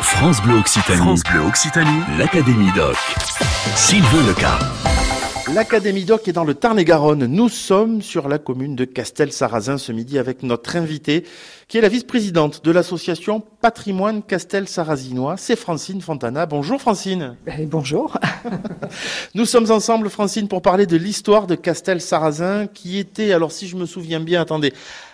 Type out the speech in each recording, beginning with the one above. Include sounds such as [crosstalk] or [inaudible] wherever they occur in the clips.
France Bleu Occitanie. France Bleu Occitanie. L'Académie Doc. Sylvain Leca. L'Académie Doc est dans le Tarn-et-Garonne. Nous sommes sur la commune de Castel-Sarrazin ce midi avec notre invitée, qui est la vice-présidente de l'association Patrimoine Castel-Sarrazinois. C'est Francine Fontana. Bonjour Francine. Ben, bonjour. [laughs] Nous sommes ensemble, Francine, pour parler de l'histoire de Castel-Sarrazin, qui était, alors si je me souviens bien, attendez,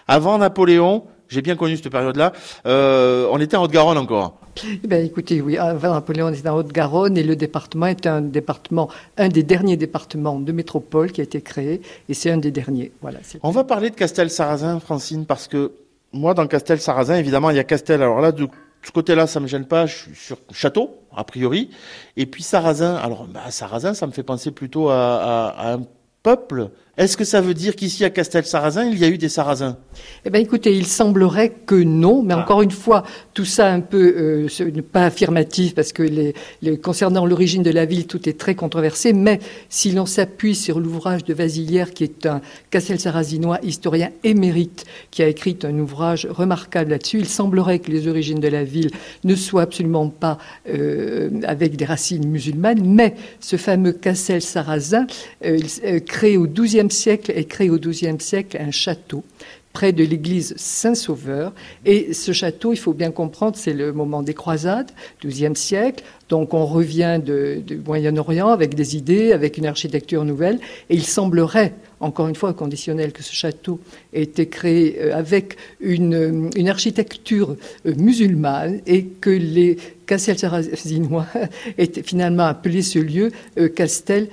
avant Napoléon, j'ai bien connu cette période-là, euh, on était en Haute-Garonne encore. Eh ben, écoutez, oui, avant Napoléon, on était en Haute-Garonne et le département est un département, un des derniers départements de métropole qui a été créé et c'est un des derniers. Voilà. On va parler de Castel-Sarrazin, Francine, parce que moi, dans Castel-Sarrazin, évidemment, il y a Castel. Alors là, de ce côté-là, ça me gêne pas. Je suis sur château, a priori. Et puis Sarrazin. Alors, bah, Sarrazin, ça me fait penser plutôt à un peuple est-ce que ça veut dire qu'ici à Castel-Sarrazin, il y a eu des Sarrasins? Eh bien, écoutez, il semblerait que non, mais ah. encore une fois, tout ça un peu euh, pas affirmatif parce que les, les, concernant l'origine de la ville, tout est très controversé. Mais si l'on s'appuie sur l'ouvrage de Vasilière, qui est un Castel-Sarrazinois historien émérite, qui a écrit un ouvrage remarquable là-dessus, il semblerait que les origines de la ville ne soient absolument pas euh, avec des racines musulmanes, mais ce fameux Castel-Sarrazin, euh, euh créé au XIIe siècle est créé au XIIe siècle un château près de l'église Saint-Sauveur. Et ce château, il faut bien comprendre, c'est le moment des croisades, XIIe siècle. Donc on revient du Moyen-Orient avec des idées, avec une architecture nouvelle. Et il semblerait, encore une fois conditionnel, que ce château ait été créé euh, avec une, architecture euh, musulmane et que les Castel-Sarrazinois [laughs] aient finalement appelé ce lieu euh, Castel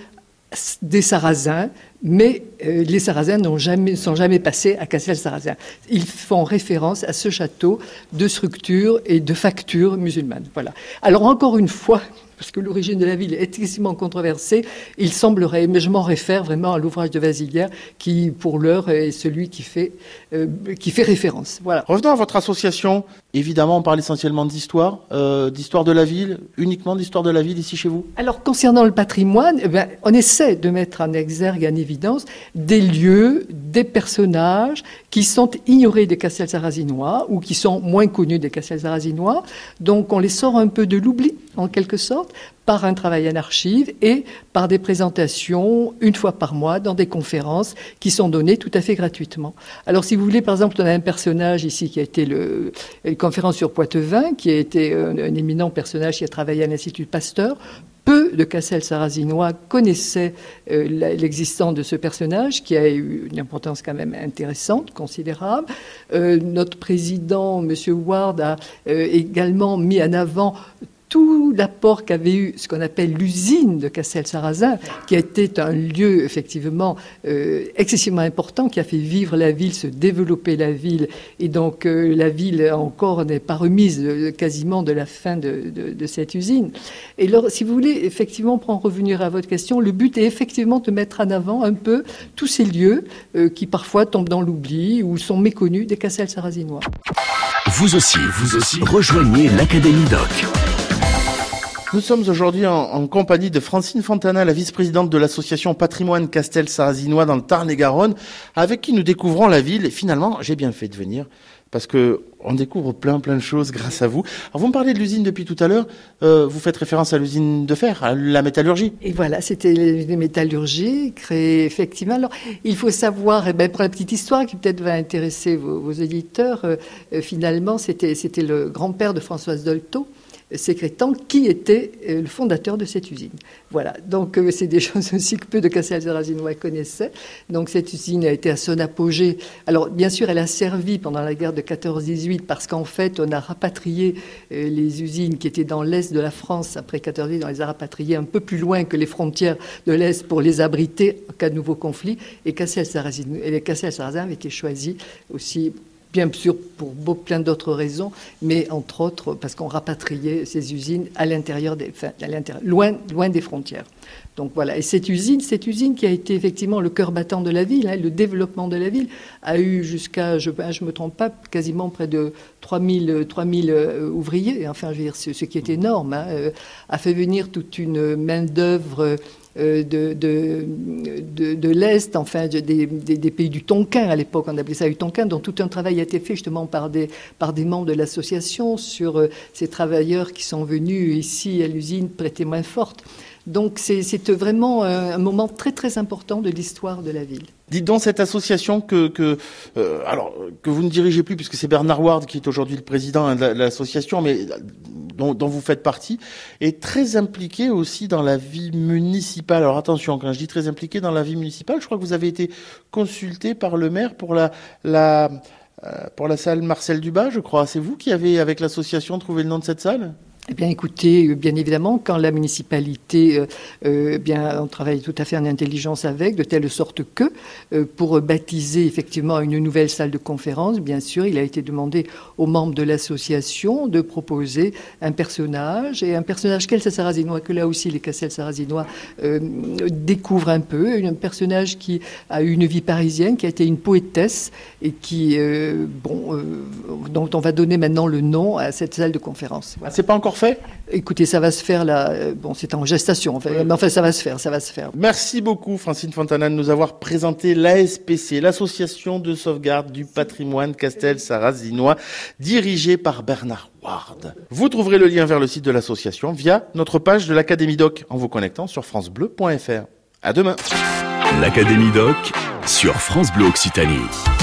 des Sarrasins, mais euh, les Sarrasins n'ont jamais, sont jamais passés à Castel-Sarrazin. Ils font référence à ce château de structure et de facture musulmane. Voilà. Alors encore une fois, [laughs] parce que l'origine de la ville est extrêmement controversée, il semblerait, mais je m'en réfère vraiment à l'ouvrage de Vasilière, qui pour l'heure est celui qui fait, euh, qui fait référence. Voilà. Revenons à votre association. Évidemment, on parle essentiellement d'histoire, euh, d'histoire de la ville, uniquement d'histoire de la ville ici chez vous? Alors concernant le patrimoine, eh on essaie de mettre en exergue, en évidence, des lieux, des personnages qui sont ignorés des Castel-Sarrazinois ou qui sont moins connus des Castel-Sarrazinois. Donc on les sort un peu de l'oubli, en quelque sorte par un travail en archives et par des présentations une fois par mois dans des conférences qui sont données tout à fait gratuitement. Alors si vous voulez, par exemple, on a un personnage ici qui a été le, une conférence sur Poitevin, qui a été un, éminent personnage qui a travaillé à l'Institut Pasteur. Peu de Cassel-Sarrazinois connaissaient euh, l'existence de ce personnage, qui a eu une importance quand même intéressante, considérable. Euh, notre président, M. Ward, a euh, également mis en avant tout l'apport qu'avait eu ce qu'on appelle l'usine de Castel-Sarrazin, qui a été un lieu effectivement euh, excessivement important, qui a fait vivre la ville, se développer la ville, et donc euh, la ville encore n'est pas remise euh, quasiment de la fin de, de, cette usine. Et alors, si vous voulez effectivement pour en revenir à votre question, le but est effectivement de mettre en avant un peu tous ces lieux qui parfois tombent dans l'oubli ou sont méconnus des Castel-Sarrazinois. Vous aussi, vous aussi, rejoignez l'Académie Doc. Nous sommes aujourd'hui en, compagnie de Francine Fontana, la vice-présidente de l'association Patrimoine Castel-Sarrazinois dans le Tarn-et-Garonne, avec qui nous découvrons la ville. Et finalement, j'ai bien fait de venir parce que on découvre plein plein de choses grâce à vous. Alors vous me parlez de l'usine depuis tout à l'heure. Euh, vous faites référence à l'usine de fer, à la métallurgie. Et voilà, c'était les métallurgie créée effectivement. Alors il faut savoir, et eh ben, pour la petite histoire qui peut-être va intéresser vos, vos éditeurs, euh, euh, finalement c'était c'était le grand-père de Françoise Dolto sécrétant qui était euh, le fondateur de cette usine. Voilà, donc euh, c'est des [laughs] choses aussi que peu de Castel-Sarrazinois connaissaient. Donc cette usine a été à son apogée. Alors bien sûr, elle a servi pendant la guerre de 14-18 parce qu'en fait, on a rapatrié euh, les usines qui étaient dans l'est de la France après 14-18, on les a rapatriées un peu plus loin que les frontières de l'est pour les abriter en cas de nouveau conflit. Et Castel-Sarrazin avait été choisi aussi bien sûr pour plein d'autres raisons, mais entre autres parce qu'on rapatriait ces usines à l'intérieur des, à l'intérieur, loin, loin des frontières. Donc voilà. Et cette usine, cette usine qui a été effectivement le cœur battant de la ville, hein, le développement de la ville, a eu jusqu'à, je ne me trompe pas, quasiment près de 3000, 3000 euh, ouvriers. Enfin, je veux dire, ce, qui est énorme, hein, euh, a fait venir toute une main d'œuvre de, de, de, l'Est, enfin des, des, pays du Tonkin à l'époque, on appelait ça du Tonkin, dont tout un travail a été fait justement par des, par des membres de l'association sur ces travailleurs qui sont venus ici à l'usine prêter main forte. Donc c'est vraiment un moment très très important de l'histoire de la ville. Dites donc cette association que, que euh, alors que vous ne dirigez plus puisque c'est Bernard Ward qui est aujourd'hui le président de l'association, mais dont, vous faites partie, est très impliqué aussi dans la vie municipale. Alors attention, quand je dis très impliqué dans la vie municipale, je crois que vous avez été consulté par le maire pour la, la euh, pour la salle Marcel Dubas, je crois. C'est vous qui avez, avec l'association, trouvé le nom de cette salle? Eh bien, écoutez, euh, bien évidemment, quand la municipalité, euh, euh, bien, on travaille tout à fait en intelligence avec, de telle sorte que, pour baptiser effectivement une nouvelle salle de conférence, bien sûr, il a été demandé aux membres de l'association de proposer un personnage, et un personnage quel sarrasinois, que là aussi les Cassel sarrasinois découvrent un peu, un personnage qui a eu une vie parisienne, qui a été une poétesse, et qui, bon, dont on va donner maintenant le nom à cette salle de conférence. C'est pas encore fait? Écoutez, ça va se faire là. Euh, bon, c'est en gestation, mais enfin, ça va se faire, ça va se faire. Merci beaucoup, Francine Fontana, de nous avoir présenté l'ASPC, l'Association de sauvegarde du patrimoine Castel-Sarrazinois, dirigée par Bernard Ward. Vous trouverez le lien vers le site de l'association via notre page de l'Académie Doc en vous connectant sur francebleu.fr. À demain. L'Académie Doc sur France Bleu Occitanie.